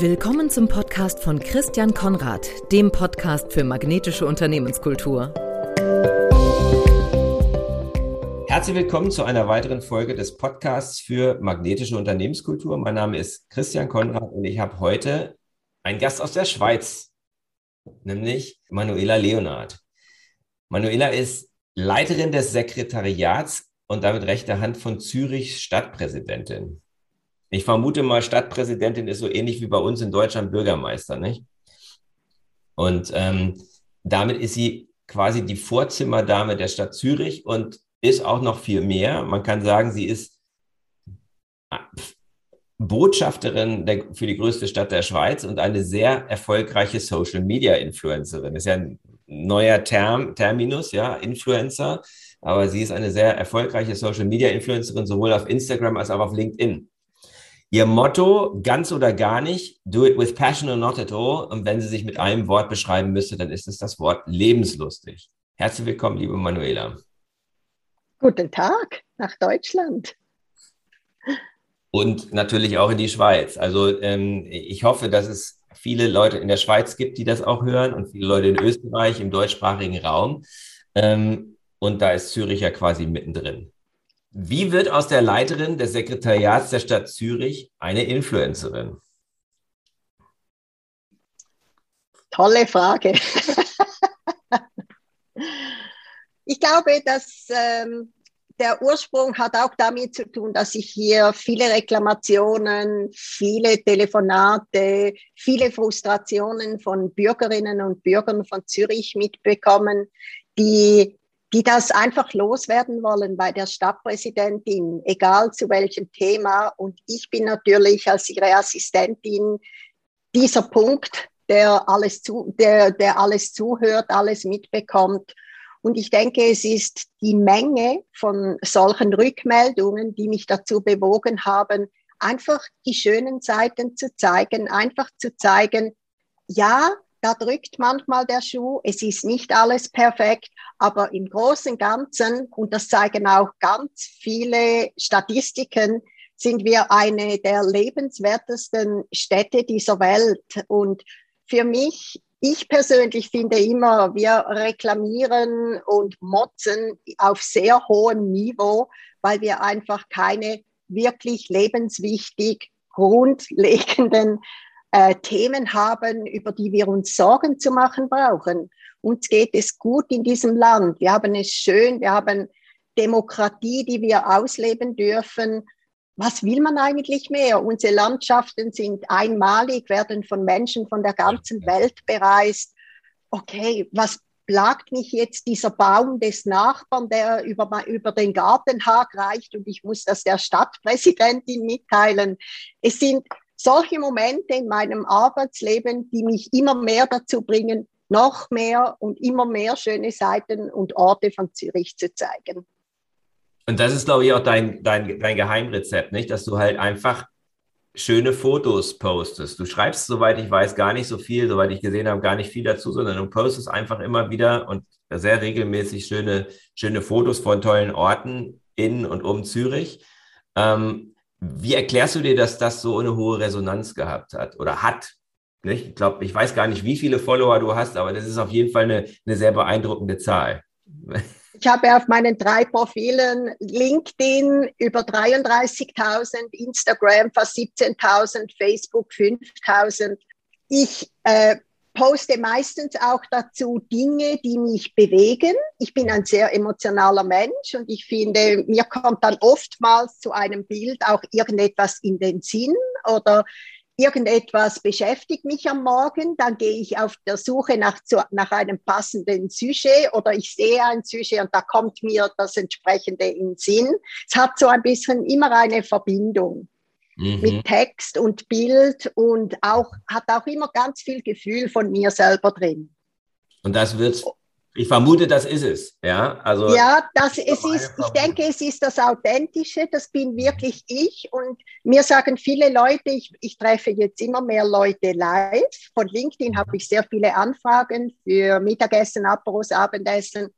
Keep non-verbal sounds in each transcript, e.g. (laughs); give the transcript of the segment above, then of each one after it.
Willkommen zum Podcast von Christian Konrad, dem Podcast für magnetische Unternehmenskultur. Herzlich willkommen zu einer weiteren Folge des Podcasts für magnetische Unternehmenskultur. Mein Name ist Christian Konrad und ich habe heute einen Gast aus der Schweiz, nämlich Manuela Leonard. Manuela ist Leiterin des Sekretariats und damit rechte Hand von Zürich Stadtpräsidentin. Ich vermute mal, Stadtpräsidentin ist so ähnlich wie bei uns in Deutschland Bürgermeister, nicht? Und ähm, damit ist sie quasi die Vorzimmerdame der Stadt Zürich und ist auch noch viel mehr. Man kann sagen, sie ist äh, Botschafterin der, für die größte Stadt der Schweiz und eine sehr erfolgreiche Social Media Influencerin. Ist ja ein neuer Term, Terminus, ja, Influencer. Aber sie ist eine sehr erfolgreiche Social Media Influencerin, sowohl auf Instagram als auch auf LinkedIn. Ihr Motto, ganz oder gar nicht, do it with passion or not at all. Und wenn sie sich mit einem Wort beschreiben müsste, dann ist es das Wort lebenslustig. Herzlich willkommen, liebe Manuela. Guten Tag nach Deutschland. Und natürlich auch in die Schweiz. Also ähm, ich hoffe, dass es viele Leute in der Schweiz gibt, die das auch hören und viele Leute in Österreich, im deutschsprachigen Raum. Ähm, und da ist Zürich ja quasi mittendrin. Wie wird aus der Leiterin des Sekretariats der Stadt Zürich eine Influencerin? Tolle Frage. ich glaube, dass ähm, der Ursprung hat auch damit zu tun, dass ich hier viele Reklamationen, viele Telefonate, viele Frustrationen von Bürgerinnen und Bürgern von Zürich mitbekommen, die die das einfach loswerden wollen bei der Stadtpräsidentin, egal zu welchem Thema. Und ich bin natürlich als ihre Assistentin dieser Punkt, der alles, zu, der, der alles zuhört, alles mitbekommt. Und ich denke, es ist die Menge von solchen Rückmeldungen, die mich dazu bewogen haben, einfach die schönen Seiten zu zeigen, einfach zu zeigen, ja, da drückt manchmal der Schuh. Es ist nicht alles perfekt, aber im Großen und Ganzen, und das zeigen auch ganz viele Statistiken, sind wir eine der lebenswertesten Städte dieser Welt. Und für mich, ich persönlich finde immer, wir reklamieren und motzen auf sehr hohem Niveau, weil wir einfach keine wirklich lebenswichtig grundlegenden äh, Themen haben, über die wir uns Sorgen zu machen brauchen. Uns geht es gut in diesem Land. Wir haben es schön. Wir haben Demokratie, die wir ausleben dürfen. Was will man eigentlich mehr? Unsere Landschaften sind einmalig, werden von Menschen von der ganzen Welt bereist. Okay, was plagt mich jetzt dieser Baum des Nachbarn, der über, über den Gartenhag reicht und ich muss das der Stadtpräsidentin mitteilen. Es sind solche Momente in meinem Arbeitsleben, die mich immer mehr dazu bringen, noch mehr und immer mehr schöne Seiten und Orte von Zürich zu zeigen. Und das ist, glaube ich, auch dein, dein, dein Geheimrezept, nicht? Dass du halt einfach schöne Fotos postest. Du schreibst, soweit ich weiß, gar nicht so viel, soweit ich gesehen habe, gar nicht viel dazu, sondern du postest einfach immer wieder und sehr regelmäßig schöne, schöne Fotos von tollen Orten in und um Zürich. Ähm, wie erklärst du dir, dass das so eine hohe Resonanz gehabt hat oder hat? Ich glaube, ich weiß gar nicht, wie viele Follower du hast, aber das ist auf jeden Fall eine, eine sehr beeindruckende Zahl. (laughs) Ich habe auf meinen drei Profilen LinkedIn über 33.000, Instagram fast 17.000, Facebook 5.000. Ich äh, poste meistens auch dazu Dinge, die mich bewegen. Ich bin ein sehr emotionaler Mensch und ich finde, mir kommt dann oftmals zu einem Bild auch irgendetwas in den Sinn oder irgendetwas beschäftigt mich am Morgen, dann gehe ich auf der Suche nach, nach einem passenden Sujet oder ich sehe ein Sujet und da kommt mir das entsprechende in Sinn. Es hat so ein bisschen immer eine Verbindung mhm. mit Text und Bild und auch, hat auch immer ganz viel Gefühl von mir selber drin. Und das wird, ich vermute, das ist es, ja? Also, ja, das, es ist, ich denke, es ist das Authentische, das bin wirklich ich und mir sagen viele Leute, ich, ich treffe jetzt immer mehr Leute live. Von LinkedIn habe ich sehr viele Anfragen für Mittagessen, Aperos, Abendessen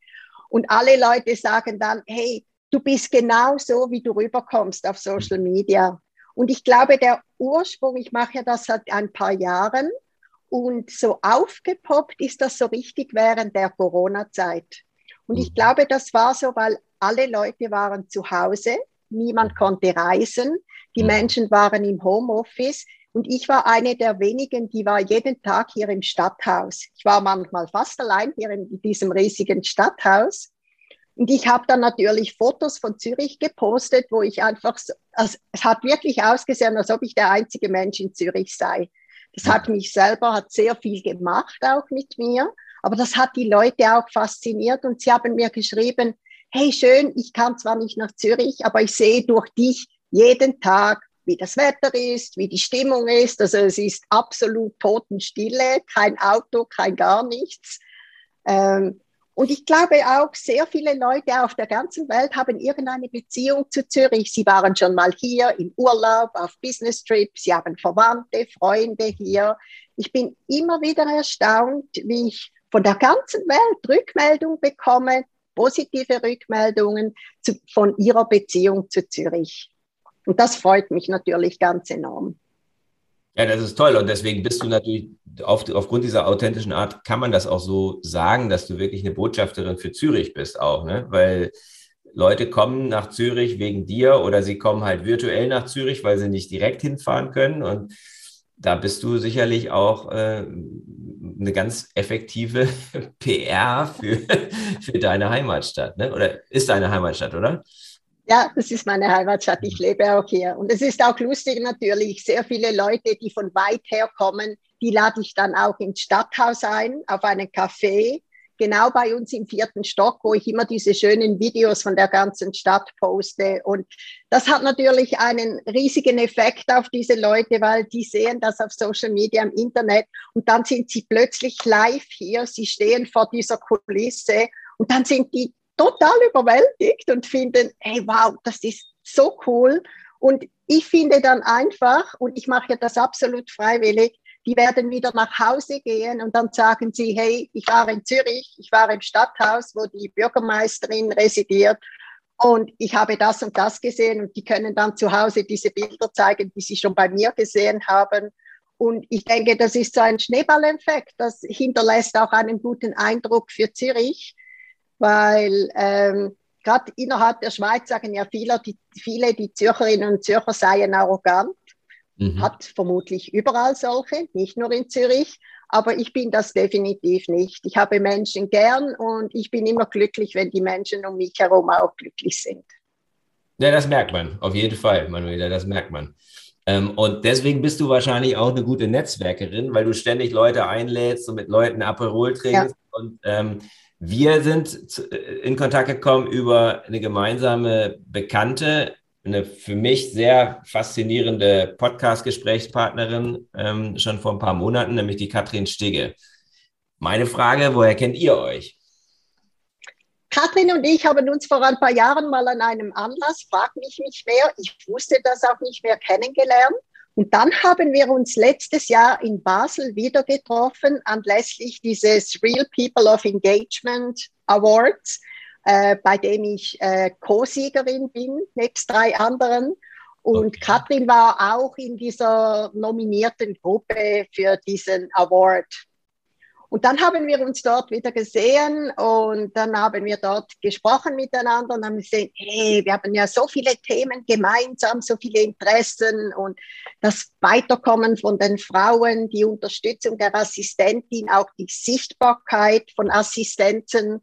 und alle Leute sagen dann, hey, du bist genau so, wie du rüberkommst auf Social Media. Und ich glaube, der Ursprung, ich mache ja das seit ein paar Jahren und so aufgepoppt ist das so richtig während der Corona-Zeit. Und ich mhm. glaube, das war so, weil alle Leute waren zu Hause, niemand konnte reisen, die mhm. Menschen waren im Homeoffice. Und ich war eine der wenigen, die war jeden Tag hier im Stadthaus. Ich war manchmal fast allein hier in diesem riesigen Stadthaus. Und ich habe dann natürlich Fotos von Zürich gepostet, wo ich einfach, so, also es hat wirklich ausgesehen, als ob ich der einzige Mensch in Zürich sei. Das hat mich selber, hat sehr viel gemacht auch mit mir, aber das hat die Leute auch fasziniert und sie haben mir geschrieben, hey schön, ich kann zwar nicht nach Zürich, aber ich sehe durch dich jeden Tag, wie das Wetter ist, wie die Stimmung ist. Also es ist absolut Totenstille, kein Auto, kein gar nichts. Ähm, und ich glaube auch, sehr viele Leute auf der ganzen Welt haben irgendeine Beziehung zu Zürich. Sie waren schon mal hier im Urlaub, auf Business Trip, sie haben Verwandte, Freunde hier. Ich bin immer wieder erstaunt, wie ich von der ganzen Welt Rückmeldung bekomme, positive Rückmeldungen zu, von ihrer Beziehung zu Zürich. Und das freut mich natürlich ganz enorm. Ja, das ist toll. Und deswegen bist du natürlich, auf, aufgrund dieser authentischen Art, kann man das auch so sagen, dass du wirklich eine Botschafterin für Zürich bist auch, ne? Weil Leute kommen nach Zürich wegen dir oder sie kommen halt virtuell nach Zürich, weil sie nicht direkt hinfahren können. Und da bist du sicherlich auch äh, eine ganz effektive (laughs) PR für, für deine Heimatstadt, ne? Oder ist deine Heimatstadt, oder? Ja, das ist meine Heimatstadt. Ich lebe auch hier. Und es ist auch lustig natürlich. Sehr viele Leute, die von weit her kommen, die lade ich dann auch ins Stadthaus ein, auf einen Café, genau bei uns im vierten Stock, wo ich immer diese schönen Videos von der ganzen Stadt poste. Und das hat natürlich einen riesigen Effekt auf diese Leute, weil die sehen das auf Social Media im Internet und dann sind sie plötzlich live hier. Sie stehen vor dieser Kulisse und dann sind die total überwältigt und finden, hey, wow, das ist so cool. Und ich finde dann einfach, und ich mache das absolut freiwillig, die werden wieder nach Hause gehen und dann sagen sie, hey, ich war in Zürich, ich war im Stadthaus, wo die Bürgermeisterin residiert und ich habe das und das gesehen und die können dann zu Hause diese Bilder zeigen, die sie schon bei mir gesehen haben. Und ich denke, das ist so ein Schneeballeffekt, das hinterlässt auch einen guten Eindruck für Zürich weil ähm, gerade innerhalb der Schweiz sagen ja viele die, viele, die Zürcherinnen und Zürcher seien arrogant. Mhm. Hat vermutlich überall solche, nicht nur in Zürich. Aber ich bin das definitiv nicht. Ich habe Menschen gern und ich bin immer glücklich, wenn die Menschen um mich herum auch glücklich sind. Ja, das merkt man, auf jeden Fall, Manuela, das merkt man. Ähm, und deswegen bist du wahrscheinlich auch eine gute Netzwerkerin, weil du ständig Leute einlädst und mit Leuten Aperol trinkst. Ja. Und ähm, wir sind äh, in Kontakt gekommen über eine gemeinsame Bekannte, eine für mich sehr faszinierende Podcast-Gesprächspartnerin ähm, schon vor ein paar Monaten, nämlich die Katrin Stigge. Meine Frage, woher kennt ihr euch? Katrin und ich haben uns vor ein paar Jahren mal an einem Anlass, frag mich nicht mehr, ich wusste das auch nicht mehr, kennengelernt. Und dann haben wir uns letztes Jahr in Basel wieder getroffen, anlässlich dieses Real People of Engagement Awards, äh, bei dem ich äh, Co-Siegerin bin, nebst drei anderen. Und okay. Katrin war auch in dieser nominierten Gruppe für diesen Award. Und dann haben wir uns dort wieder gesehen und dann haben wir dort gesprochen miteinander und haben gesehen, hey, wir haben ja so viele Themen gemeinsam, so viele Interessen und das Weiterkommen von den Frauen, die Unterstützung der Assistentin, auch die Sichtbarkeit von Assistenten,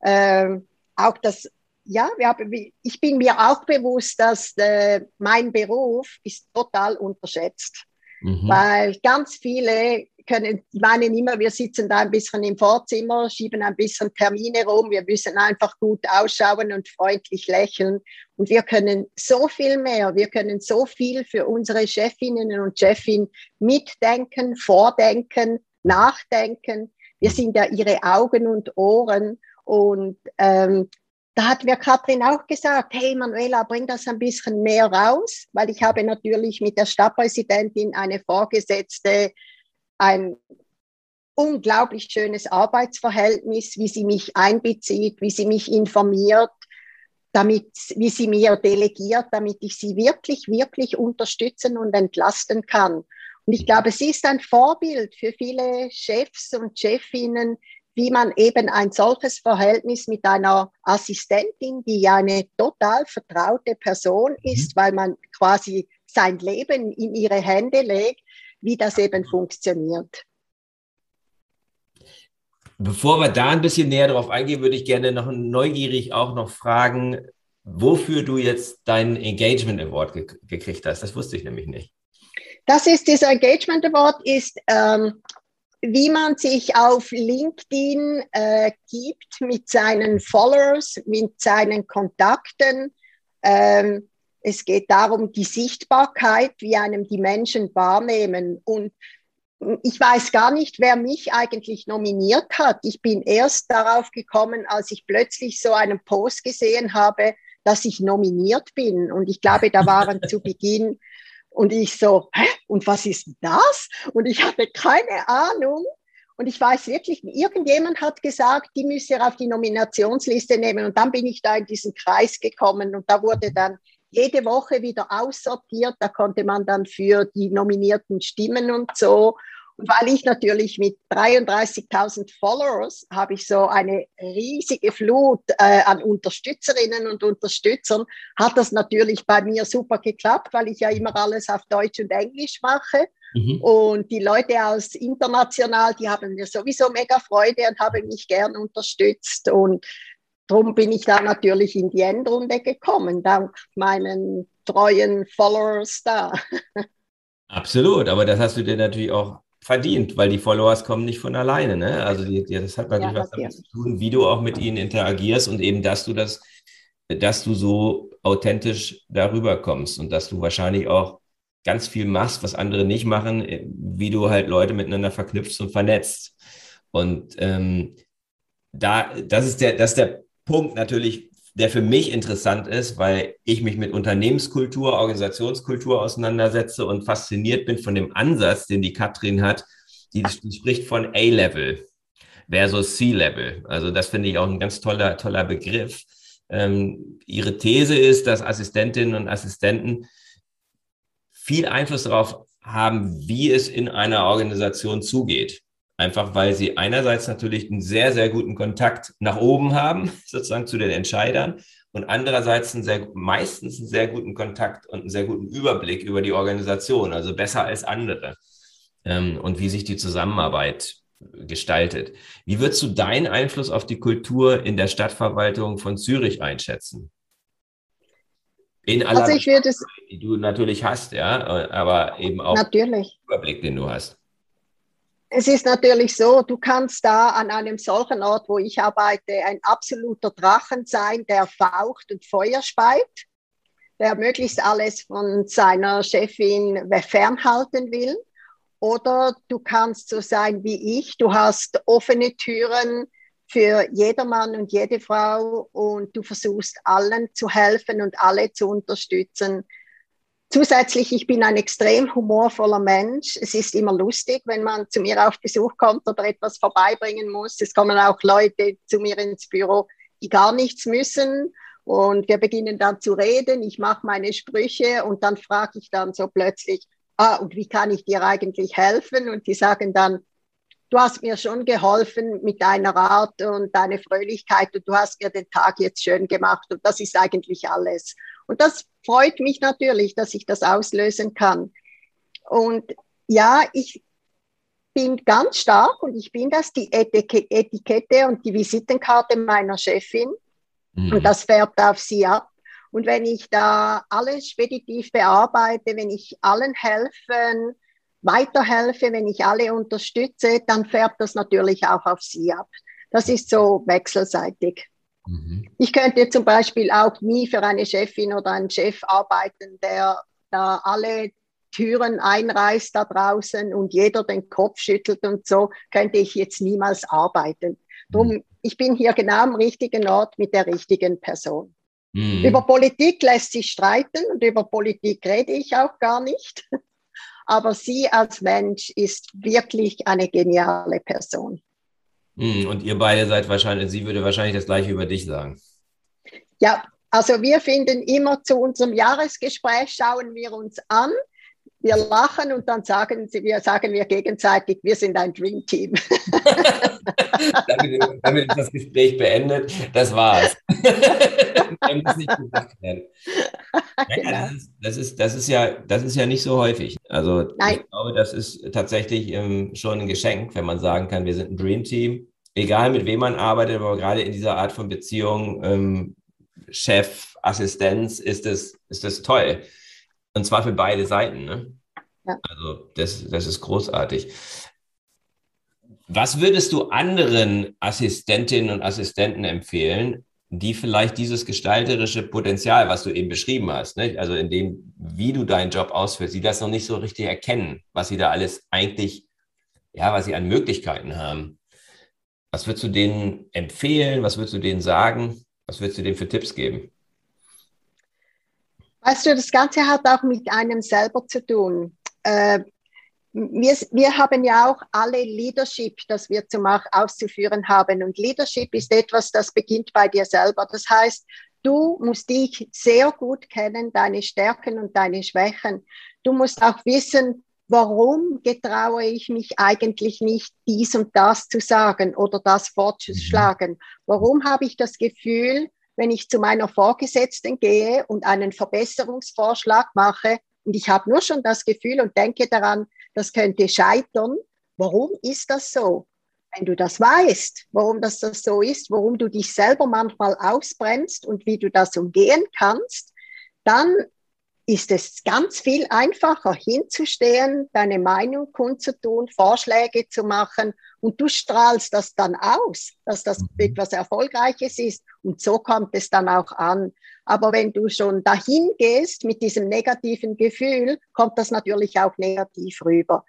äh, auch das ja, wir haben, ich bin mir auch bewusst, dass äh, mein Beruf ist total unterschätzt. Mhm. Weil ganz viele können, meinen immer, wir sitzen da ein bisschen im Vorzimmer, schieben ein bisschen Termine rum, wir müssen einfach gut ausschauen und freundlich lächeln. Und wir können so viel mehr, wir können so viel für unsere Chefinnen und Chefin mitdenken, vordenken, nachdenken. Wir sind ja ihre Augen und Ohren. Und ähm, da hat mir Katrin auch gesagt, hey Manuela, bring das ein bisschen mehr raus, weil ich habe natürlich mit der Stadtpräsidentin eine Vorgesetzte, ein unglaublich schönes Arbeitsverhältnis, wie sie mich einbezieht, wie sie mich informiert. damit, wie sie mir delegiert, damit ich sie wirklich, wirklich unterstützen und entlasten kann. Und ich glaube, sie ist ein Vorbild für viele Chefs und Chefinnen, wie man eben ein solches Verhältnis mit einer Assistentin, die ja eine total vertraute Person mhm. ist, weil man quasi sein Leben in ihre Hände legt, wie das eben funktioniert. Bevor wir da ein bisschen näher drauf eingehen, würde ich gerne noch neugierig auch noch fragen, wofür du jetzt deinen Engagement Award ge gekriegt hast. Das wusste ich nämlich nicht. Das ist dieser Engagement Award, ist ähm, wie man sich auf LinkedIn äh, gibt mit seinen Followers, mit seinen Kontakten. Ähm, es geht darum, die Sichtbarkeit, wie einem die Menschen wahrnehmen. Und ich weiß gar nicht, wer mich eigentlich nominiert hat. Ich bin erst darauf gekommen, als ich plötzlich so einen Post gesehen habe, dass ich nominiert bin. Und ich glaube, da waren zu Beginn und ich so, hä? Und was ist das? Und ich hatte keine Ahnung. Und ich weiß wirklich, irgendjemand hat gesagt, die müsse er auf die Nominationsliste nehmen. Und dann bin ich da in diesen Kreis gekommen und da wurde dann jede Woche wieder aussortiert. Da konnte man dann für die Nominierten stimmen und so. Und weil ich natürlich mit 33.000 Followers habe ich so eine riesige Flut äh, an Unterstützerinnen und Unterstützern, hat das natürlich bei mir super geklappt, weil ich ja immer alles auf Deutsch und Englisch mache. Mhm. Und die Leute aus international, die haben mir sowieso mega Freude und haben mich gern unterstützt. Und darum bin ich da natürlich in die Endrunde gekommen, dank meinen treuen Followers da. (laughs) Absolut, aber das hast du dir natürlich auch verdient, weil die Followers kommen nicht von alleine. Ne? Also die, die, das hat natürlich ja, was damit zu tun, wie du auch mit ihnen interagierst und eben, dass du das, dass du so authentisch darüber kommst und dass du wahrscheinlich auch ganz viel machst, was andere nicht machen, wie du halt Leute miteinander verknüpfst und vernetzt. Und ähm, da, das ist der, das ist der Punkt natürlich, der für mich interessant ist, weil ich mich mit Unternehmenskultur, Organisationskultur auseinandersetze und fasziniert bin von dem Ansatz, den die Katrin hat. Die, die spricht von A-Level versus C-Level. Also das finde ich auch ein ganz toller, toller Begriff. Ähm, ihre These ist, dass Assistentinnen und Assistenten viel Einfluss darauf haben, wie es in einer Organisation zugeht. Einfach weil sie einerseits natürlich einen sehr, sehr guten Kontakt nach oben haben, (laughs) sozusagen zu den Entscheidern, und andererseits einen sehr, meistens einen sehr guten Kontakt und einen sehr guten Überblick über die Organisation, also besser als andere. Ähm, und wie sich die Zusammenarbeit gestaltet. Wie würdest du deinen Einfluss auf die Kultur in der Stadtverwaltung von Zürich einschätzen? In aller also ich würde es, die du natürlich hast, ja, aber eben auch natürlich. Überblick, den du hast. Es ist natürlich so, du kannst da an einem solchen Ort, wo ich arbeite, ein absoluter Drachen sein, der faucht und Feuer speit, der möglichst alles von seiner Chefin fernhalten will. Oder du kannst so sein wie ich, du hast offene Türen für jedermann und jede Frau und du versuchst allen zu helfen und alle zu unterstützen Zusätzlich, ich bin ein extrem humorvoller Mensch. Es ist immer lustig, wenn man zu mir auf Besuch kommt oder etwas vorbeibringen muss. Es kommen auch Leute zu mir ins Büro, die gar nichts müssen. Und wir beginnen dann zu reden. Ich mache meine Sprüche und dann frage ich dann so plötzlich, ah, und wie kann ich dir eigentlich helfen? Und die sagen dann, du hast mir schon geholfen mit deiner Art und deiner Fröhlichkeit und du hast mir den Tag jetzt schön gemacht und das ist eigentlich alles. Und das freut mich natürlich, dass ich das auslösen kann. Und ja, ich bin ganz stark und ich bin das, die Etikette und die Visitenkarte meiner Chefin. Mhm. Und das färbt auf sie ab. Und wenn ich da alles speditiv bearbeite, wenn ich allen helfen, weiterhelfe, wenn ich alle unterstütze, dann färbt das natürlich auch auf sie ab. Das ist so wechselseitig. Mhm. Ich könnte zum Beispiel auch nie für eine Chefin oder einen Chef arbeiten, der da alle Türen einreißt da draußen und jeder den Kopf schüttelt und so, könnte ich jetzt niemals arbeiten. Drum, mhm. ich bin hier genau am richtigen Ort mit der richtigen Person. Mhm. Über Politik lässt sich streiten und über Politik rede ich auch gar nicht. (laughs) Aber sie als Mensch ist wirklich eine geniale Person. Hm, und ihr beide seid wahrscheinlich, sie würde wahrscheinlich das gleiche über dich sagen. Ja, Also wir finden immer zu unserem Jahresgespräch, schauen wir uns an, wir lachen und dann sagen, wir, sagen wir gegenseitig, wir sind ein Dream Team. damit, damit ist das Gespräch beendet. Das war's. (laughs) muss nicht gesagt werden. Genau. Das, ist, das, ist, das, ist, ja, das ist ja nicht so häufig. Also Nein. ich glaube, das ist tatsächlich ähm, schon ein Geschenk, wenn man sagen kann, wir sind ein Dream Team. Egal mit wem man arbeitet, aber gerade in dieser Art von Beziehung, ähm, Chef, Assistenz, ist es, ist es toll. Und zwar für beide Seiten. Ne? Ja. Also das, das ist großartig. Was würdest du anderen Assistentinnen und Assistenten empfehlen, die vielleicht dieses gestalterische Potenzial, was du eben beschrieben hast, ne? also in dem, wie du deinen Job ausführst, die das noch nicht so richtig erkennen, was sie da alles eigentlich, ja, was sie an Möglichkeiten haben. Was würdest du denen empfehlen? Was würdest du denen sagen? Was würdest du denen für Tipps geben? Weißt du, das Ganze hat auch mit einem selber zu tun. Äh, wir, wir haben ja auch alle Leadership, das wir zu machen, auszuführen haben. Und Leadership ist etwas, das beginnt bei dir selber. Das heißt, du musst dich sehr gut kennen, deine Stärken und deine Schwächen. Du musst auch wissen, warum getraue ich mich eigentlich nicht, dies und das zu sagen oder das vorzuschlagen? Warum habe ich das Gefühl, wenn ich zu meiner Vorgesetzten gehe und einen Verbesserungsvorschlag mache und ich habe nur schon das Gefühl und denke daran, das könnte scheitern. Warum ist das so? Wenn du das weißt, warum das, so ist, warum du dich selber manchmal ausbremst und wie du das umgehen kannst, dann ist es ganz viel einfacher hinzustehen, deine Meinung kundzutun, Vorschläge zu machen und du strahlst das dann aus, dass das mhm. etwas Erfolgreiches ist und so kommt es dann auch an. Aber wenn du schon dahin gehst mit diesem negativen Gefühl, kommt das natürlich auch negativ rüber.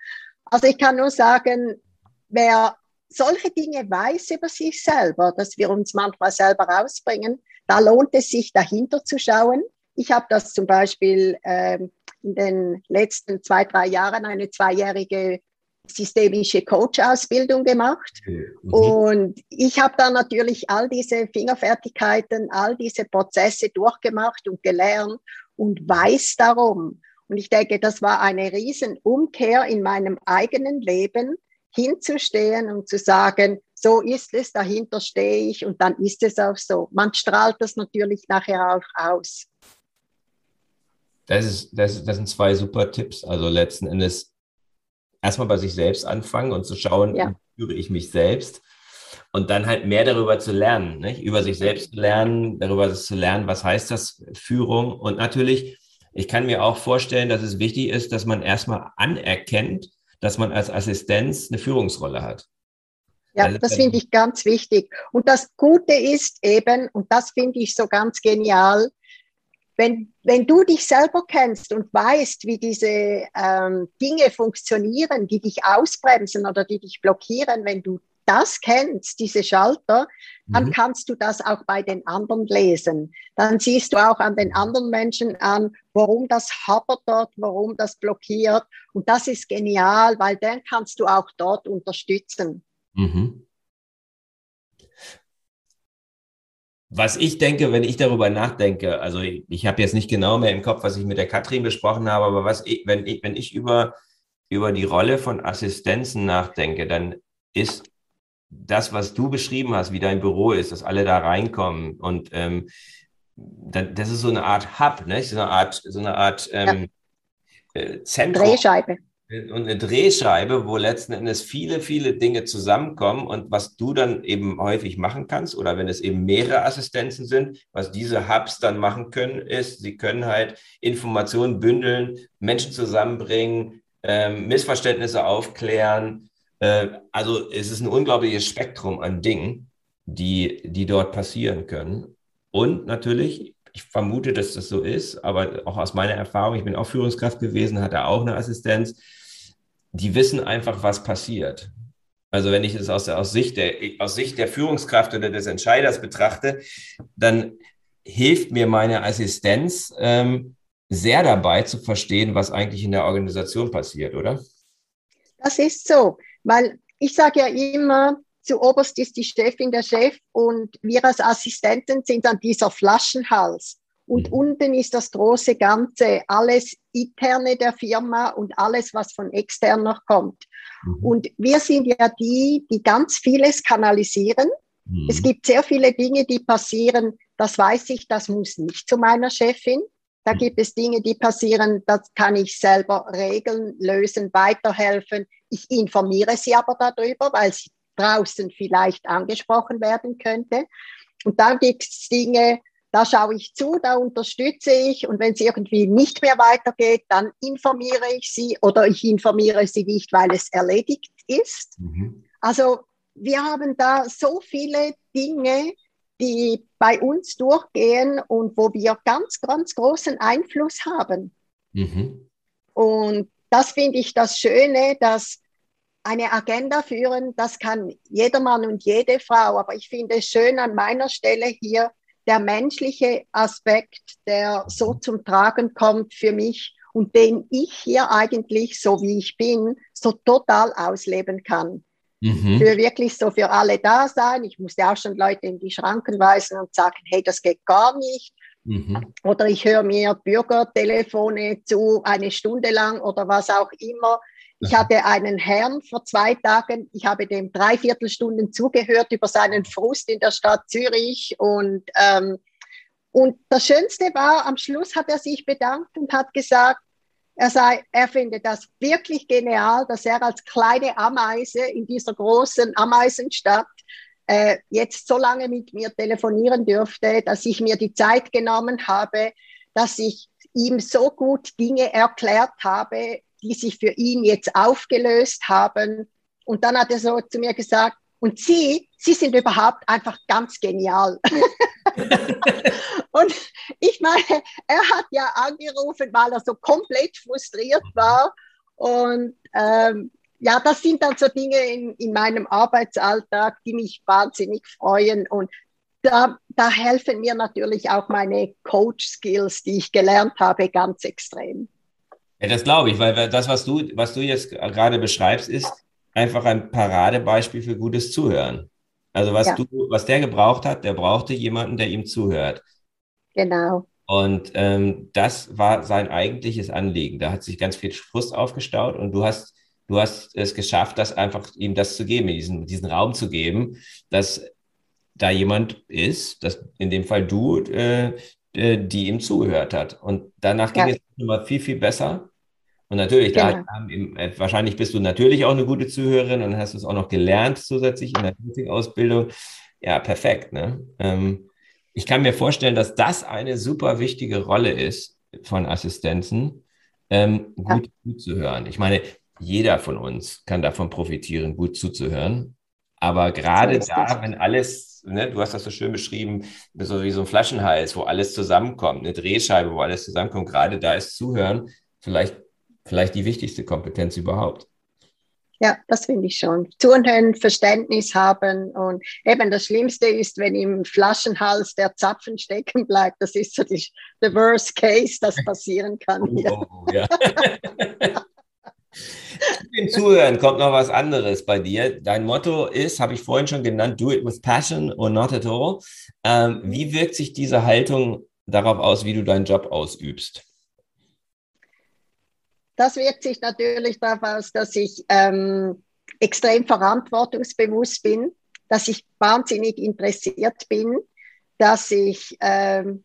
Also ich kann nur sagen, wer solche Dinge weiß über sich selber, dass wir uns manchmal selber rausbringen, da lohnt es sich dahinter zu schauen ich habe das zum Beispiel ähm, in den letzten zwei, drei Jahren eine zweijährige systemische Coach-Ausbildung gemacht. Mhm. Und ich habe da natürlich all diese Fingerfertigkeiten, all diese Prozesse durchgemacht und gelernt und weiß darum. Und ich denke, das war eine Riesenumkehr in meinem eigenen Leben, hinzustehen und zu sagen, so ist es, dahinter stehe ich und dann ist es auch so. Man strahlt das natürlich nachher auch aus. Das, ist, das, das sind zwei super Tipps. Also letzten Endes erstmal bei sich selbst anfangen und zu schauen, ja. wie führe ich mich selbst und dann halt mehr darüber zu lernen, nicht? über sich selbst zu lernen, darüber zu lernen, was heißt das Führung und natürlich, ich kann mir auch vorstellen, dass es wichtig ist, dass man erstmal anerkennt, dass man als Assistenz eine Führungsrolle hat. Ja, das finde ich ganz wichtig. Und das Gute ist eben, und das finde ich so ganz genial, wenn, wenn du dich selber kennst und weißt, wie diese ähm, Dinge funktionieren, die dich ausbremsen oder die dich blockieren, wenn du das kennst, diese Schalter, dann mhm. kannst du das auch bei den anderen lesen. Dann siehst du auch an den anderen Menschen an, warum das hapert dort, warum das blockiert. Und das ist genial, weil dann kannst du auch dort unterstützen. Mhm. Was ich denke, wenn ich darüber nachdenke, also ich, ich habe jetzt nicht genau mehr im Kopf, was ich mit der Katrin besprochen habe, aber was ich, wenn ich, wenn ich über, über die Rolle von Assistenzen nachdenke, dann ist das, was du beschrieben hast, wie dein Büro ist, dass alle da reinkommen und ähm, das ist so eine Art Hub, ne? so eine Art, so eine Art ähm, ja. Äh, Zentrum. Drehscheibe und eine Drehscheibe, wo letzten Endes viele, viele Dinge zusammenkommen und was du dann eben häufig machen kannst oder wenn es eben mehrere Assistenzen sind, was diese Hubs dann machen können, ist, sie können halt Informationen bündeln, Menschen zusammenbringen, äh, Missverständnisse aufklären. Äh, also es ist ein unglaubliches Spektrum an Dingen, die, die dort passieren können. Und natürlich, ich vermute, dass das so ist, aber auch aus meiner Erfahrung, ich bin auch Führungskraft gewesen, hatte auch eine Assistenz die wissen einfach, was passiert. Also wenn ich es aus, aus, Sicht der, aus Sicht der Führungskraft oder des Entscheiders betrachte, dann hilft mir meine Assistenz ähm, sehr dabei zu verstehen, was eigentlich in der Organisation passiert, oder? Das ist so, weil ich sage ja immer, zu oberst ist die Chefin der Chef und wir als Assistenten sind dann dieser Flaschenhals. Und mhm. unten ist das große Ganze, alles interne der Firma und alles, was von extern noch kommt. Mhm. Und wir sind ja die, die ganz vieles kanalisieren. Mhm. Es gibt sehr viele Dinge, die passieren. Das weiß ich, das muss nicht zu meiner Chefin. Da mhm. gibt es Dinge, die passieren, das kann ich selber regeln, lösen, weiterhelfen. Ich informiere sie aber darüber, weil sie draußen vielleicht angesprochen werden könnte. Und dann gibt es Dinge, da schaue ich zu, da unterstütze ich und wenn es irgendwie nicht mehr weitergeht, dann informiere ich sie oder ich informiere sie nicht, weil es erledigt ist. Mhm. Also wir haben da so viele Dinge, die bei uns durchgehen und wo wir ganz, ganz großen Einfluss haben. Mhm. Und das finde ich das Schöne, dass eine Agenda führen, das kann jeder Mann und jede Frau. Aber ich finde es schön an meiner Stelle hier, der menschliche Aspekt, der so zum Tragen kommt für mich und den ich hier eigentlich, so wie ich bin, so total ausleben kann. Mhm. Für wirklich so für alle da sein. Ich musste auch schon Leute in die Schranken weisen und sagen, hey, das geht gar nicht. Mhm. Oder ich höre mir Bürgertelefone zu, eine Stunde lang oder was auch immer. Ich hatte einen Herrn vor zwei Tagen, ich habe dem dreiviertel Stunden zugehört über seinen Frust in der Stadt Zürich. Und, ähm, und das Schönste war, am Schluss hat er sich bedankt und hat gesagt, er sei, er finde das wirklich genial, dass er als kleine Ameise in dieser großen Ameisenstadt äh, jetzt so lange mit mir telefonieren dürfte, dass ich mir die Zeit genommen habe, dass ich ihm so gut Dinge erklärt habe, die sich für ihn jetzt aufgelöst haben. Und dann hat er so zu mir gesagt, und Sie, Sie sind überhaupt einfach ganz genial. (laughs) und ich meine, er hat ja angerufen, weil er so komplett frustriert war. Und ähm, ja, das sind dann so Dinge in, in meinem Arbeitsalltag, die mich wahnsinnig freuen. Und da, da helfen mir natürlich auch meine Coach-Skills, die ich gelernt habe, ganz extrem. Ja, das glaube ich, weil das, was du, was du jetzt gerade beschreibst, ist einfach ein Paradebeispiel für gutes Zuhören. Also was ja. du, was der gebraucht hat, der brauchte jemanden, der ihm zuhört. Genau. Und ähm, das war sein eigentliches Anliegen. Da hat sich ganz viel Frust aufgestaut und du hast, du hast es geschafft, das einfach ihm das zu geben, diesen, diesen Raum zu geben, dass da jemand ist, dass in dem Fall du, äh, die ihm zugehört hat. Und danach ging ja. es immer viel, viel besser. Und natürlich, genau. da im, äh, wahrscheinlich bist du natürlich auch eine gute Zuhörerin und hast es auch noch gelernt zusätzlich in der Coaching-Ausbildung. Ja, perfekt. Ne? Ähm, ich kann mir vorstellen, dass das eine super wichtige Rolle ist von Assistenzen, ähm, gut, ja. gut zu hören. Ich meine, jeder von uns kann davon profitieren, gut zuzuhören. Aber gerade da, wenn alles, ne, du hast das so schön beschrieben, so wie so ein Flaschenhals, wo alles zusammenkommt, eine Drehscheibe, wo alles zusammenkommt, gerade da ist Zuhören vielleicht vielleicht die wichtigste Kompetenz überhaupt. Ja, das finde ich schon. Zuhören, Verständnis haben und eben das Schlimmste ist, wenn im Flaschenhals der Zapfen stecken bleibt. Das ist so die, the worst case, das passieren kann. Oh, oh, ja. Dem Zuhören kommt noch was anderes bei dir. Dein Motto ist, habe ich vorhin schon genannt, do it with passion or not at all. Ähm, wie wirkt sich diese Haltung darauf aus, wie du deinen Job ausübst? Das wirkt sich natürlich darauf aus, dass ich ähm, extrem verantwortungsbewusst bin, dass ich wahnsinnig interessiert bin, dass ich ähm,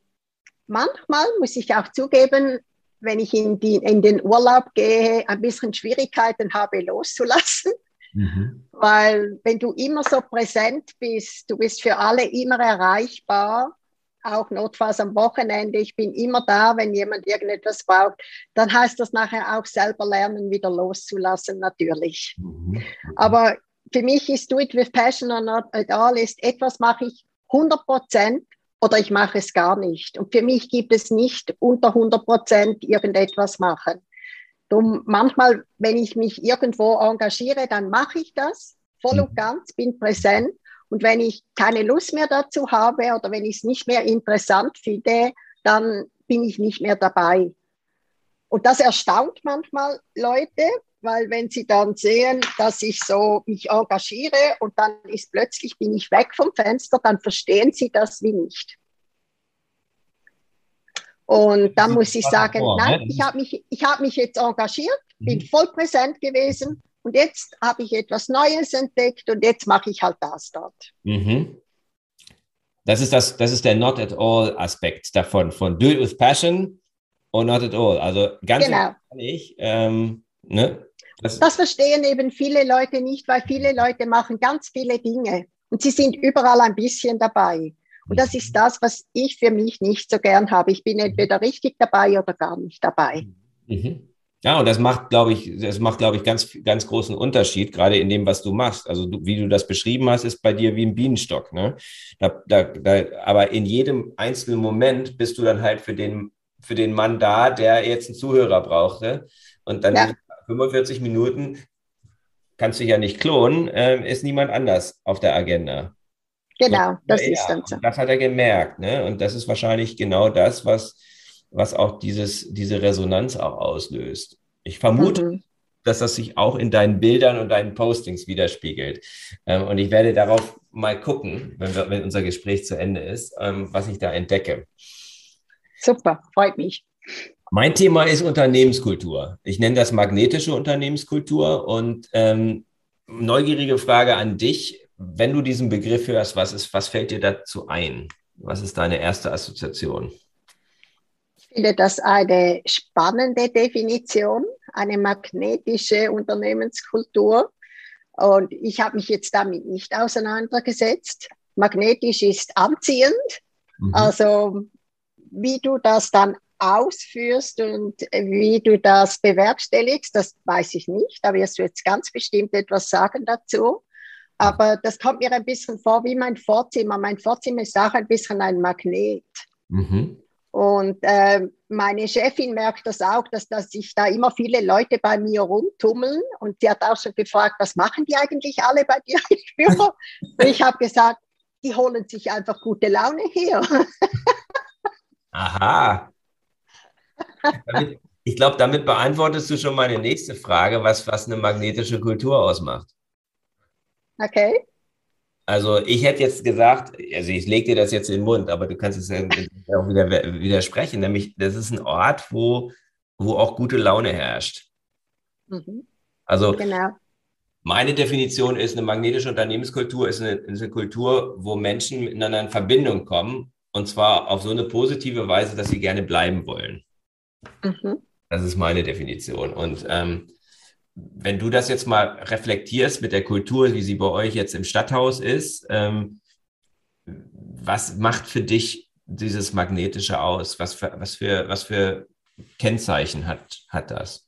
manchmal, muss ich auch zugeben, wenn ich in, die, in den Urlaub gehe, ein bisschen Schwierigkeiten habe loszulassen. Mhm. Weil wenn du immer so präsent bist, du bist für alle immer erreichbar, auch notfalls am Wochenende. Ich bin immer da, wenn jemand irgendetwas braucht. Dann heißt das nachher auch selber lernen, wieder loszulassen, natürlich. Mhm. Aber für mich ist Do It With Passion or Not at All ist, etwas mache ich 100 Prozent oder ich mache es gar nicht. Und für mich gibt es nicht unter 100 Prozent irgendetwas machen. Darum manchmal, wenn ich mich irgendwo engagiere, dann mache ich das voll und mhm. ganz, bin präsent. Und wenn ich keine Lust mehr dazu habe oder wenn ich es nicht mehr interessant finde, dann bin ich nicht mehr dabei. Und das erstaunt manchmal Leute, weil wenn Sie dann sehen, dass ich so mich engagiere und dann ist plötzlich bin ich weg vom Fenster, dann verstehen Sie das wie nicht. Und dann muss ich sagen, nein, ne? ich habe mich, ich habe mich jetzt engagiert, bin mhm. voll präsent gewesen und jetzt habe ich etwas Neues entdeckt und jetzt mache ich halt das dort. Mhm. Das ist das, das ist der Not at all Aspekt davon, von Do it with Passion or Not at all. Also ganz genau. ehrlich, ähm, ne? Das, das verstehen eben viele Leute nicht, weil viele Leute machen ganz viele Dinge und sie sind überall ein bisschen dabei. Und das ist das, was ich für mich nicht so gern habe. Ich bin entweder richtig dabei oder gar nicht dabei. Mhm. Ja, und das macht, glaube ich, das macht, glaube ich, ganz, ganz großen Unterschied, gerade in dem, was du machst. Also du, wie du das beschrieben hast, ist bei dir wie ein Bienenstock. Ne? Da, da, da, aber in jedem einzelnen Moment bist du dann halt für den, für den Mann da, der jetzt einen Zuhörer brauchte. Und dann ja. 45 Minuten kannst du ja nicht klonen, äh, ist niemand anders auf der Agenda. Genau, das ja, ist dann so. Das hat er gemerkt, ne? Und das ist wahrscheinlich genau das, was, was auch dieses, diese Resonanz auch auslöst. Ich vermute, mhm. dass das sich auch in deinen Bildern und deinen Postings widerspiegelt. Ähm, und ich werde darauf mal gucken, wenn, wir, wenn unser Gespräch zu Ende ist, ähm, was ich da entdecke. Super, freut mich. Mein Thema ist Unternehmenskultur. Ich nenne das magnetische Unternehmenskultur und ähm, neugierige Frage an dich. Wenn du diesen Begriff hörst, was, ist, was fällt dir dazu ein? Was ist deine erste Assoziation? Ich finde das eine spannende Definition, eine magnetische Unternehmenskultur. Und ich habe mich jetzt damit nicht auseinandergesetzt. Magnetisch ist anziehend. Mhm. Also wie du das dann ausführst und wie du das bewerkstelligst, das weiß ich nicht. Da wirst du jetzt ganz bestimmt etwas sagen dazu. Aber das kommt mir ein bisschen vor wie mein Vorzimmer. Mein Vorzimmer ist auch ein bisschen ein Magnet. Mhm. Und äh, meine Chefin merkt das auch, dass, dass sich da immer viele Leute bei mir rumtummeln. Und sie hat auch schon gefragt, was machen die eigentlich alle bei dir im Büro? Und (laughs) ich habe gesagt, die holen sich einfach gute Laune her. Aha. Ich glaube, damit beantwortest du schon meine nächste Frage, was, was eine magnetische Kultur ausmacht. Okay. Also ich hätte jetzt gesagt, also ich lege dir das jetzt in den Mund, aber du kannst es ja auch wieder widersprechen, nämlich das ist ein Ort, wo, wo auch gute Laune herrscht. Mhm. Also genau. meine Definition ist, eine magnetische Unternehmenskultur ist eine, ist eine Kultur, wo Menschen miteinander in Verbindung kommen und zwar auf so eine positive Weise, dass sie gerne bleiben wollen. Mhm. Das ist meine Definition. Und ähm, wenn du das jetzt mal reflektierst mit der Kultur, wie sie bei euch jetzt im Stadthaus ist, ähm, was macht für dich dieses Magnetische aus? Was für, was für, was für Kennzeichen hat, hat das?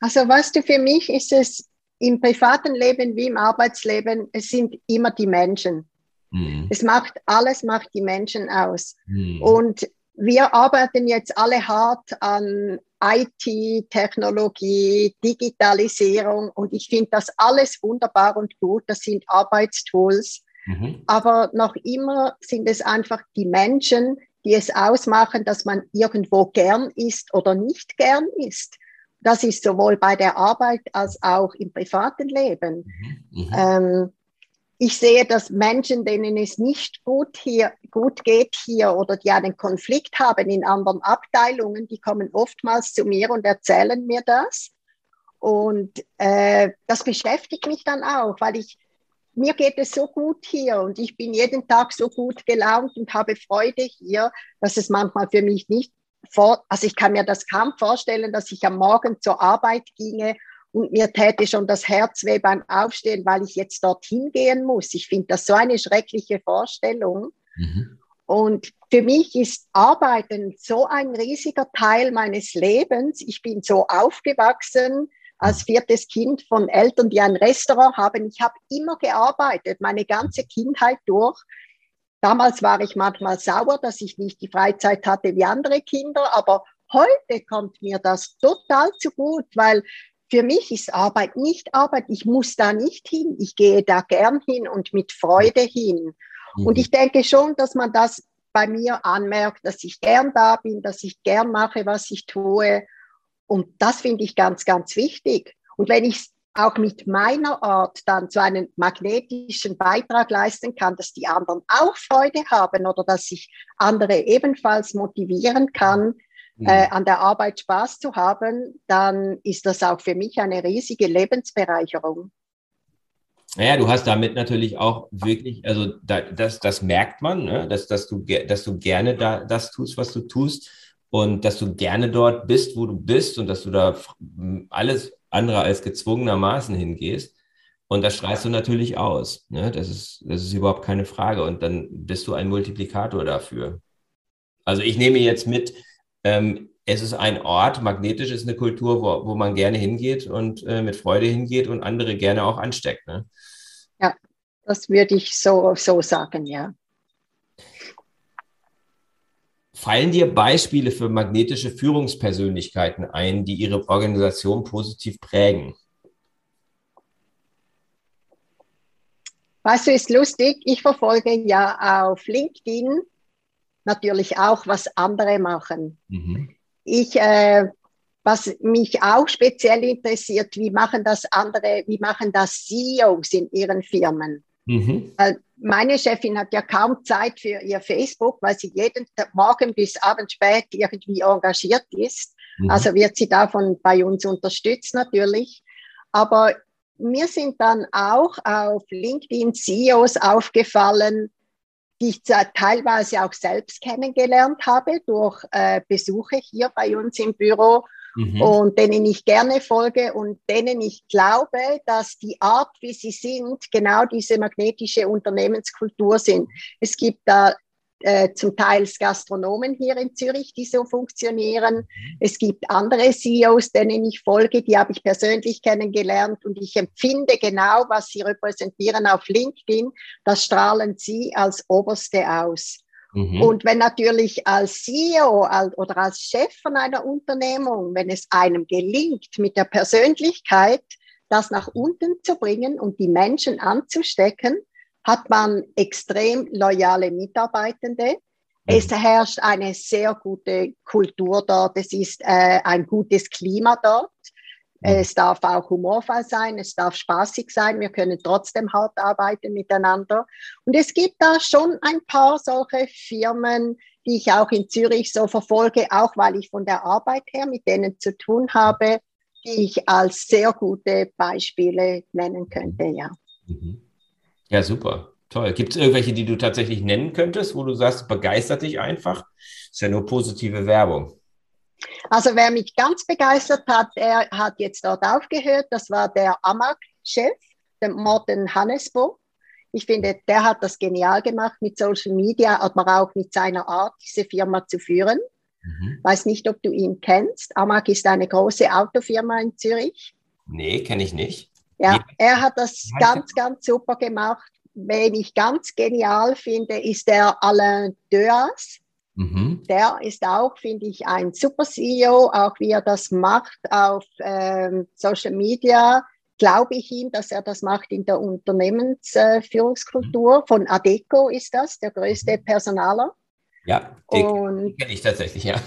Also, weißt du, für mich ist es im privaten Leben wie im Arbeitsleben, es sind immer die Menschen. Mhm. Es macht, alles macht die Menschen aus. Mhm. Und wir arbeiten jetzt alle hart an IT, Technologie, Digitalisierung und ich finde das alles wunderbar und gut. Das sind Arbeitstools. Mhm. Aber noch immer sind es einfach die Menschen, die es ausmachen, dass man irgendwo gern ist oder nicht gern ist. Das ist sowohl bei der Arbeit als auch im privaten Leben. Mhm. mhm. Ähm, ich sehe, dass Menschen, denen es nicht gut, hier, gut geht hier oder die einen Konflikt haben in anderen Abteilungen, die kommen oftmals zu mir und erzählen mir das. Und äh, das beschäftigt mich dann auch, weil ich, mir geht es so gut hier und ich bin jeden Tag so gut gelaunt und habe Freude hier, dass es manchmal für mich nicht vor, also ich kann mir das kaum vorstellen, dass ich am Morgen zur Arbeit ginge und mir täte schon das Herz weh beim Aufstehen, weil ich jetzt dorthin gehen muss. Ich finde das so eine schreckliche Vorstellung. Mhm. Und für mich ist Arbeiten so ein riesiger Teil meines Lebens. Ich bin so aufgewachsen als viertes Kind von Eltern, die ein Restaurant haben. Ich habe immer gearbeitet, meine ganze Kindheit durch. Damals war ich manchmal sauer, dass ich nicht die Freizeit hatte wie andere Kinder, aber heute kommt mir das total zu gut, weil für mich ist Arbeit nicht Arbeit. Ich muss da nicht hin. Ich gehe da gern hin und mit Freude hin. Mhm. Und ich denke schon, dass man das bei mir anmerkt, dass ich gern da bin, dass ich gern mache, was ich tue. Und das finde ich ganz, ganz wichtig. Und wenn ich auch mit meiner Art dann zu einem magnetischen Beitrag leisten kann, dass die anderen auch Freude haben oder dass ich andere ebenfalls motivieren kann, mhm. äh, an der Arbeit Spaß zu haben, dann ist das auch für mich eine riesige Lebensbereicherung. Naja, du hast damit natürlich auch wirklich, also da, das, das merkt man, ne? dass, dass, du, dass du gerne da, das tust, was du tust und dass du gerne dort bist, wo du bist und dass du da alles andere als gezwungenermaßen hingehst. Und das strahlst du natürlich aus. Ne? Das, ist, das ist überhaupt keine Frage. Und dann bist du ein Multiplikator dafür. Also ich nehme jetzt mit, ähm, es ist ein Ort, magnetisch ist eine Kultur, wo, wo man gerne hingeht und äh, mit Freude hingeht und andere gerne auch ansteckt. Ne? Ja, das würde ich so, so sagen, ja. Fallen dir Beispiele für magnetische Führungspersönlichkeiten ein, die ihre Organisation positiv prägen? Weißt du, ist lustig, ich verfolge ja auf LinkedIn natürlich auch, was andere machen. Mhm. Ich, äh, was mich auch speziell interessiert, wie machen das andere, wie machen das CEOs in ihren Firmen? Mhm. Meine Chefin hat ja kaum Zeit für ihr Facebook, weil sie jeden Morgen bis Abend spät irgendwie engagiert ist. Mhm. Also wird sie davon bei uns unterstützt natürlich. Aber mir sind dann auch auf LinkedIn CEOs aufgefallen, die ich teilweise auch selbst kennengelernt habe durch äh, Besuche hier bei uns im Büro mhm. und denen ich gerne folge und denen ich glaube, dass die Art, wie sie sind, genau diese magnetische Unternehmenskultur sind. Es gibt da äh, zum Teil Gastronomen hier in Zürich, die so funktionieren. Mhm. Es gibt andere CEOs, denen ich folge, die habe ich persönlich kennengelernt und ich empfinde genau, was sie repräsentieren auf LinkedIn. Das strahlen sie als Oberste aus. Mhm. Und wenn natürlich als CEO oder als Chef von einer Unternehmung, wenn es einem gelingt, mit der Persönlichkeit das nach unten zu bringen und die Menschen anzustecken, hat man extrem loyale Mitarbeitende. Mhm. Es herrscht eine sehr gute Kultur dort. Es ist äh, ein gutes Klima dort. Es darf auch humorvoll sein, es darf spaßig sein, wir können trotzdem hart arbeiten miteinander. Und es gibt da schon ein paar solche Firmen, die ich auch in Zürich so verfolge, auch weil ich von der Arbeit her mit denen zu tun habe, die ich als sehr gute Beispiele nennen könnte, ja. Mhm. Ja, super. Toll. Gibt es irgendwelche, die du tatsächlich nennen könntest, wo du sagst, begeistert dich einfach? Ist ja nur positive Werbung. Also wer mich ganz begeistert hat, er hat jetzt dort aufgehört. Das war der AMAG-Chef, der Morten Hannesbo. Ich finde, der hat das genial gemacht mit Social Media, aber auch mit seiner Art, diese Firma zu führen. Mhm. Weiß nicht, ob du ihn kennst. AMAG ist eine große Autofirma in Zürich. Nee, kenne ich nicht. Ja, er hat das ganz, ganz super gemacht. Wen ich ganz genial finde, ist der Alain Deas. Mhm. Der ist auch, finde ich, ein super CEO, auch wie er das macht auf ähm, Social Media. Glaube ich ihm, dass er das macht in der Unternehmensführungskultur. Äh, Von Adeco ist das, der größte mhm. Personaler. Ja, den kenne ich tatsächlich, ja.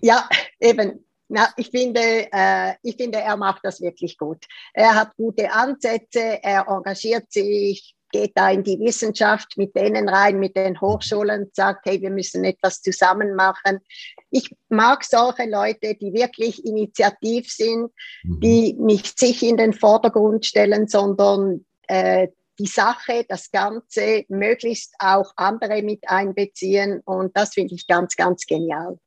ja, eben. Na, ich finde, äh, ich finde, er macht das wirklich gut. Er hat gute Ansätze, er engagiert sich, geht da in die Wissenschaft mit denen rein, mit den Hochschulen, sagt, hey, wir müssen etwas zusammen machen. Ich mag solche Leute, die wirklich initiativ sind, mhm. die nicht sich in den Vordergrund stellen, sondern äh, die Sache, das Ganze möglichst auch andere mit einbeziehen. Und das finde ich ganz, ganz genial.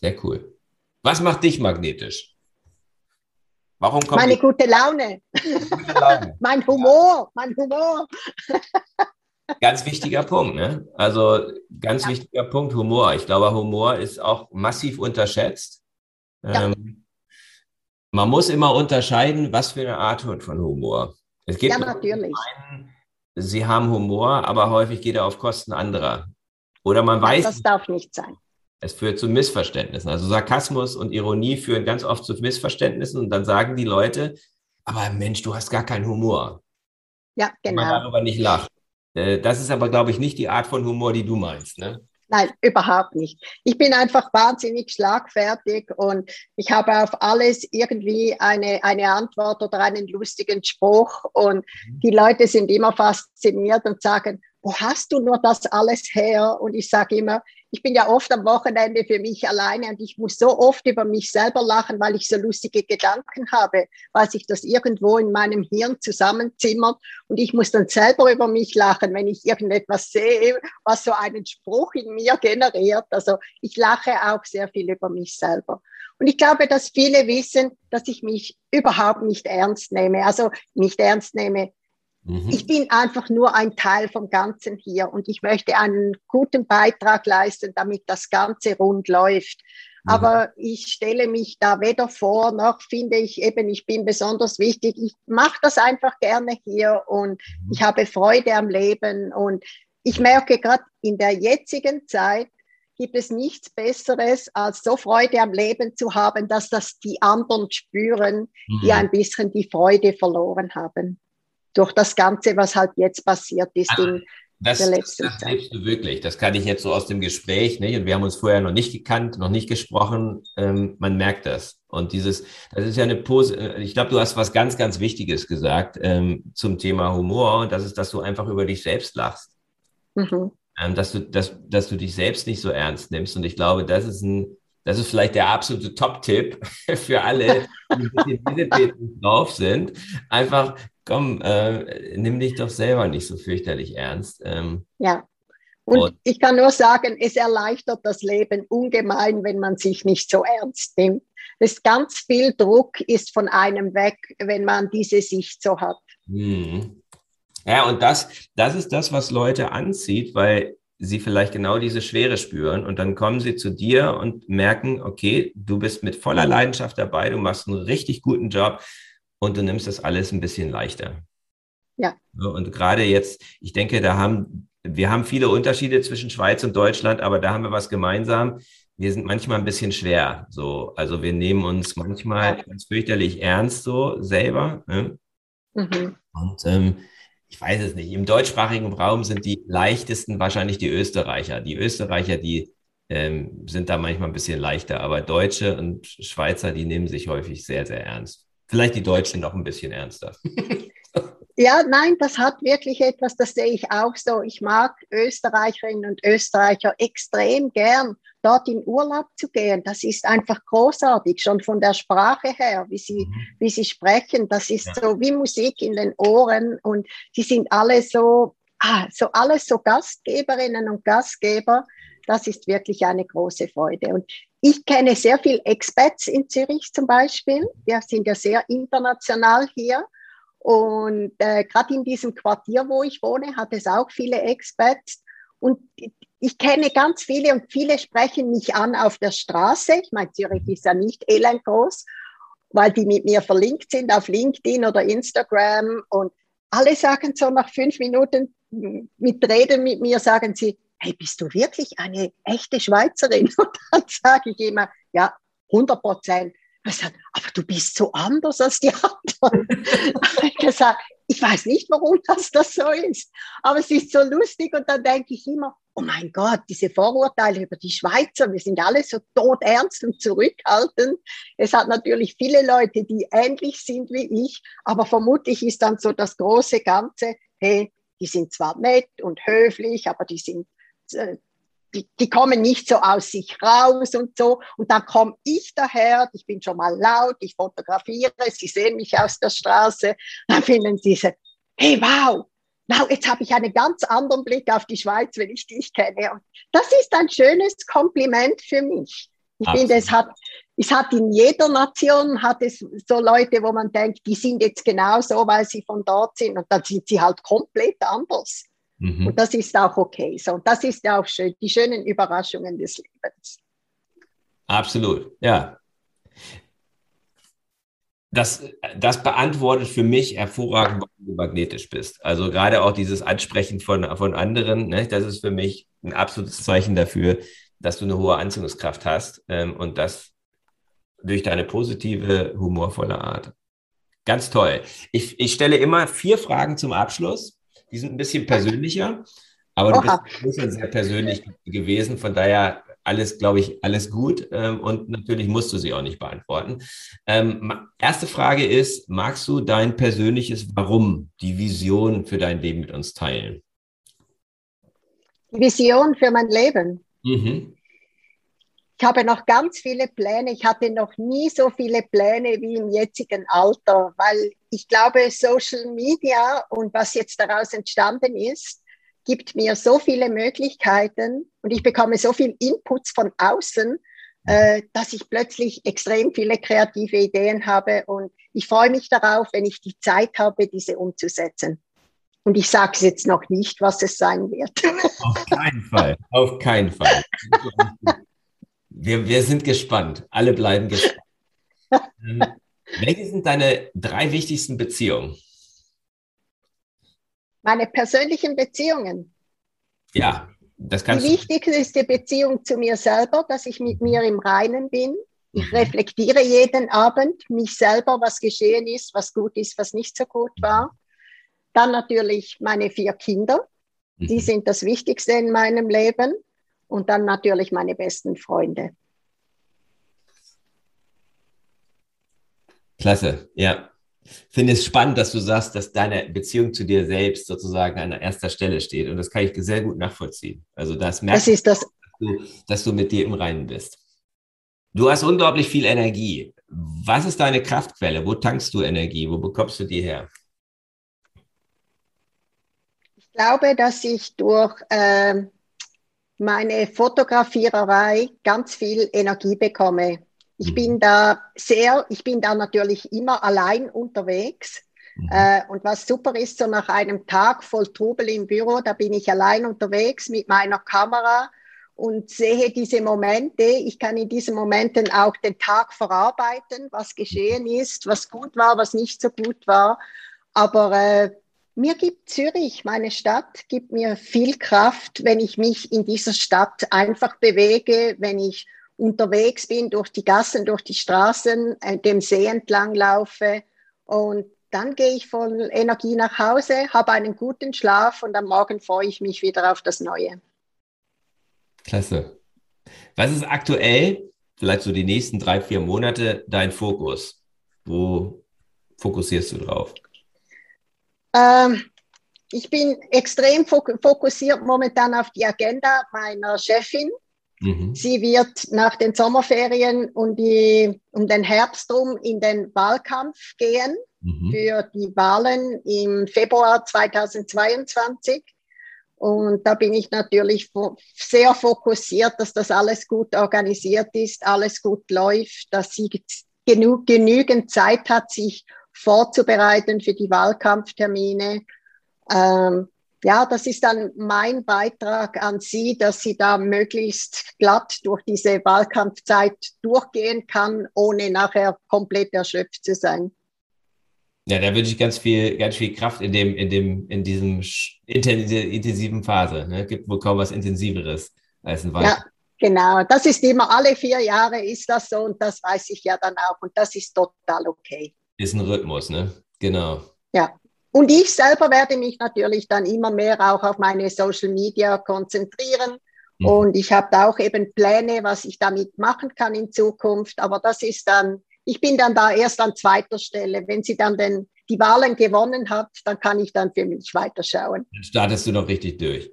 Sehr cool. Was macht dich magnetisch? Warum kommt Meine gute Laune. Gute Laune. (laughs) mein Humor, mein Humor. (laughs) ganz wichtiger Punkt, ne? Also ganz ja. wichtiger Punkt, Humor. Ich glaube, Humor ist auch massiv unterschätzt. Ja. Ähm, man muss immer unterscheiden, was für eine Art von Humor. Es gibt ja, natürlich. Einen, sie haben Humor, aber häufig geht er auf Kosten anderer. Oder man weiß. Das darf nicht sein. Es führt zu Missverständnissen. Also Sarkasmus und Ironie führen ganz oft zu Missverständnissen und dann sagen die Leute, aber Mensch, du hast gar keinen Humor. Ja, genau. Wenn man darüber nicht lacht. Äh, das ist aber, glaube ich, nicht die Art von Humor, die du meinst, ne? Nein, überhaupt nicht. Ich bin einfach wahnsinnig schlagfertig und ich habe auf alles irgendwie eine, eine Antwort oder einen lustigen Spruch. Und mhm. die Leute sind immer fasziniert und sagen, wo hast du nur das alles her? Und ich sage immer, ich bin ja oft am Wochenende für mich alleine und ich muss so oft über mich selber lachen, weil ich so lustige Gedanken habe, weil sich das irgendwo in meinem Hirn zusammenzimmert und ich muss dann selber über mich lachen, wenn ich irgendetwas sehe, was so einen Spruch in mir generiert. Also ich lache auch sehr viel über mich selber. Und ich glaube, dass viele wissen, dass ich mich überhaupt nicht ernst nehme. Also nicht ernst nehme Mhm. Ich bin einfach nur ein Teil vom Ganzen hier und ich möchte einen guten Beitrag leisten, damit das Ganze rund läuft. Mhm. Aber ich stelle mich da weder vor, noch finde ich eben, ich bin besonders wichtig. Ich mache das einfach gerne hier und mhm. ich habe Freude am Leben. Und ich merke gerade in der jetzigen Zeit, gibt es nichts Besseres, als so Freude am Leben zu haben, dass das die anderen spüren, mhm. die ein bisschen die Freude verloren haben durch das Ganze, was halt jetzt passiert ist also, in das, der letzten das, das Zeit. du wirklich. Das kann ich jetzt so aus dem Gespräch, nicht? und wir haben uns vorher noch nicht gekannt, noch nicht gesprochen. Ähm, man merkt das. Und dieses, das ist ja eine Pose, äh, ich glaube, du hast was ganz, ganz Wichtiges gesagt ähm, zum Thema Humor, und das ist, dass du einfach über dich selbst lachst. Mhm. Ähm, dass, du, dass, dass du dich selbst nicht so ernst nimmst. Und ich glaube, das ist ein, das ist vielleicht der absolute Top-Tipp (laughs) für alle, die ein bisschen (laughs) drauf sind. Einfach komm, äh, nimm dich doch selber nicht so fürchterlich ernst. Ähm, ja. Und, und, ich kann nur sagen, es erleichtert das Leben ungemein, wenn man sich nicht so ernst nimmt. Das ganz viel Druck ist von einem weg, wenn man diese Sicht so hat. Hm. Ja, und das, das ist das, was Leute anzieht, weil sie vielleicht genau diese Schwere spüren und dann kommen sie zu dir und merken, okay, du bist mit voller Leidenschaft dabei, du machst einen richtig guten Job, und du nimmst das alles ein bisschen leichter. Ja. Und gerade jetzt, ich denke, da haben, wir haben viele Unterschiede zwischen Schweiz und Deutschland, aber da haben wir was gemeinsam. Wir sind manchmal ein bisschen schwer. So, also wir nehmen uns manchmal ganz fürchterlich ernst so selber. Ne? Mhm. Und ähm, ich weiß es nicht. Im deutschsprachigen Raum sind die leichtesten wahrscheinlich die Österreicher. Die Österreicher, die ähm, sind da manchmal ein bisschen leichter, aber Deutsche und Schweizer, die nehmen sich häufig sehr, sehr ernst. Vielleicht die Deutschen noch ein bisschen ernster. (laughs) Ja, nein, das hat wirklich etwas, das sehe ich auch so. Ich mag Österreicherinnen und Österreicher extrem gern, dort in Urlaub zu gehen. Das ist einfach großartig, schon von der Sprache her, wie sie, mhm. wie sie sprechen. Das ist ja. so wie Musik in den Ohren und sie sind alle so, ah, so alles so Gastgeberinnen und Gastgeber. Das ist wirklich eine große Freude. Und ich kenne sehr viele Expats in Zürich zum Beispiel. Wir sind ja sehr international hier. Und äh, gerade in diesem Quartier, wo ich wohne, hat es auch viele Expats. Und ich kenne ganz viele und viele sprechen mich an auf der Straße. Ich meine, Zürich ist ja nicht elendgroß, weil die mit mir verlinkt sind auf LinkedIn oder Instagram. Und alle sagen so nach fünf Minuten mit Reden mit mir, sagen sie, hey, bist du wirklich eine echte Schweizerin? (laughs) Und dann sage ich immer, ja, 100 Prozent. aber du bist so anders als die (laughs) anderen. ich weiß nicht, warum das, das so ist, aber es ist so lustig und dann denke ich immer, oh mein Gott, diese Vorurteile über die Schweizer, wir sind alle so todernst und zurückhaltend. Es hat natürlich viele Leute, die ähnlich sind wie ich, aber vermutlich ist dann so das große Ganze, hey, die sind zwar nett und höflich, aber die sind die, die, kommen nicht so aus sich raus und so. Und dann komme ich daher, ich bin schon mal laut, ich fotografiere, sie sehen mich aus der Straße, dann finden sie so, hey, wow, wow, jetzt habe ich einen ganz anderen Blick auf die Schweiz, wenn ich dich kenne. Und das ist ein schönes Kompliment für mich. Ich Absolut. finde, es hat, es hat in jeder Nation hat es so Leute, wo man denkt, die sind jetzt genau so, weil sie von dort sind und dann sind sie halt komplett anders. Mhm. Und das ist auch okay. So, und das ist ja auch schön, die schönen Überraschungen des Lebens. Absolut, ja. Das, das beantwortet für mich hervorragend, warum du magnetisch bist. Also gerade auch dieses Ansprechen von, von anderen, ne, das ist für mich ein absolutes Zeichen dafür, dass du eine hohe Anziehungskraft hast ähm, und das durch deine positive, humorvolle Art. Ganz toll. Ich, ich stelle immer vier Fragen zum Abschluss. Die sind ein bisschen persönlicher. Aber Oha. du bist schon sehr persönlich gewesen, von daher alles, glaube ich, alles gut. Ähm, und natürlich musst du sie auch nicht beantworten. Ähm, erste Frage ist, magst du dein persönliches Warum, die Vision für dein Leben mit uns teilen? Vision für mein Leben. Mhm. Ich habe noch ganz viele Pläne. Ich hatte noch nie so viele Pläne wie im jetzigen Alter, weil ich glaube, Social Media und was jetzt daraus entstanden ist, gibt mir so viele Möglichkeiten und ich bekomme so viel Inputs von außen, äh, dass ich plötzlich extrem viele kreative Ideen habe und ich freue mich darauf, wenn ich die Zeit habe, diese umzusetzen. Und ich sage es jetzt noch nicht, was es sein wird. (laughs) Auf keinen Fall, auf keinen Fall. (laughs) Wir, wir sind gespannt. Alle bleiben gespannt. (laughs) welche sind deine drei wichtigsten Beziehungen? Meine persönlichen Beziehungen. Ja, das kannst Die wichtigste ist die Beziehung zu mir selber, dass ich mit mir im Reinen bin. Ich mhm. reflektiere jeden Abend mich selber, was geschehen ist, was gut ist, was nicht so gut war. Dann natürlich meine vier Kinder. Die mhm. sind das Wichtigste in meinem Leben und dann natürlich meine besten Freunde. Klasse, ja. Ich finde es spannend, dass du sagst, dass deine Beziehung zu dir selbst sozusagen an erster Stelle steht. Und das kann ich sehr gut nachvollziehen. Also das merkst das das. Dass, du, dass du mit dir im Reinen bist. Du hast unglaublich viel Energie. Was ist deine Kraftquelle? Wo tankst du Energie? Wo bekommst du die her? Ich glaube, dass ich durch äh, meine Fotografiererei ganz viel Energie bekomme. Ich mhm. bin da sehr, ich bin da natürlich immer allein unterwegs. Mhm. Äh, und was super ist, so nach einem Tag voll Trubel im Büro, da bin ich allein unterwegs mit meiner Kamera und sehe diese Momente. Ich kann in diesen Momenten auch den Tag verarbeiten, was geschehen ist, was gut war, was nicht so gut war. Aber äh, mir gibt Zürich, meine Stadt, gibt mir viel Kraft, wenn ich mich in dieser Stadt einfach bewege, wenn ich unterwegs bin durch die Gassen, durch die Straßen, äh, dem See entlang laufe und dann gehe ich voll Energie nach Hause, habe einen guten Schlaf und am Morgen freue ich mich wieder auf das Neue. Klasse. Was ist aktuell, vielleicht so die nächsten drei, vier Monate, dein Fokus? Wo fokussierst du drauf? Ähm, ich bin extrem fokussiert momentan auf die Agenda meiner Chefin. Mhm. Sie wird nach den Sommerferien um, die, um den Herbst rum in den Wahlkampf gehen mhm. für die Wahlen im Februar 2022. Und da bin ich natürlich sehr fokussiert, dass das alles gut organisiert ist, alles gut läuft, dass sie genug, genügend Zeit hat, sich vorzubereiten für die Wahlkampftermine. Ähm, ja, das ist dann mein Beitrag an Sie, dass sie da möglichst glatt durch diese Wahlkampfzeit durchgehen kann, ohne nachher komplett erschöpft zu sein. Ja, da wünsche ich ganz viel, ganz viel Kraft in dem, in dem, in diesem intensiven Phase. Ne? Gibt wohl kaum was Intensiveres als ein Wahlkampf. Ja, genau. Das ist immer alle vier Jahre ist das so und das weiß ich ja dann auch und das ist total okay. Ist ein Rhythmus, ne? Genau. Ja. Und ich selber werde mich natürlich dann immer mehr auch auf meine Social Media konzentrieren. Mhm. Und ich habe da auch eben Pläne, was ich damit machen kann in Zukunft. Aber das ist dann, ich bin dann da erst an zweiter Stelle. Wenn sie dann den, die Wahlen gewonnen hat, dann kann ich dann für mich weiterschauen. Dann startest du noch richtig durch.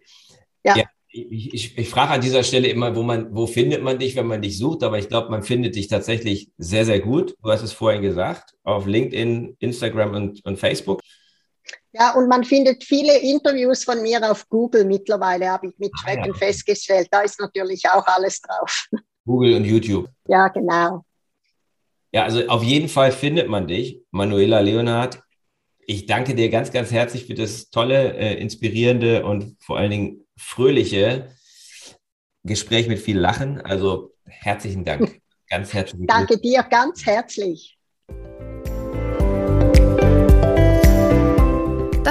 ja. ja ich, ich, ich frage an dieser Stelle immer, wo man, wo findet man dich, wenn man dich sucht, aber ich glaube, man findet dich tatsächlich sehr, sehr gut. Du hast es vorhin gesagt, auf LinkedIn, Instagram und, und Facebook. Ja, und man findet viele Interviews von mir auf Google mittlerweile, habe ich mit ah, Schrecken ja. festgestellt. Da ist natürlich auch alles drauf. (laughs) Google und YouTube. Ja, genau. Ja, also auf jeden Fall findet man dich, Manuela Leonhardt. Ich danke dir ganz, ganz herzlich für das tolle, äh, inspirierende und vor allen Dingen fröhliche Gespräch mit viel Lachen. Also herzlichen Dank. (laughs) Ganz herzlichen Dank. Danke dir ganz herzlich.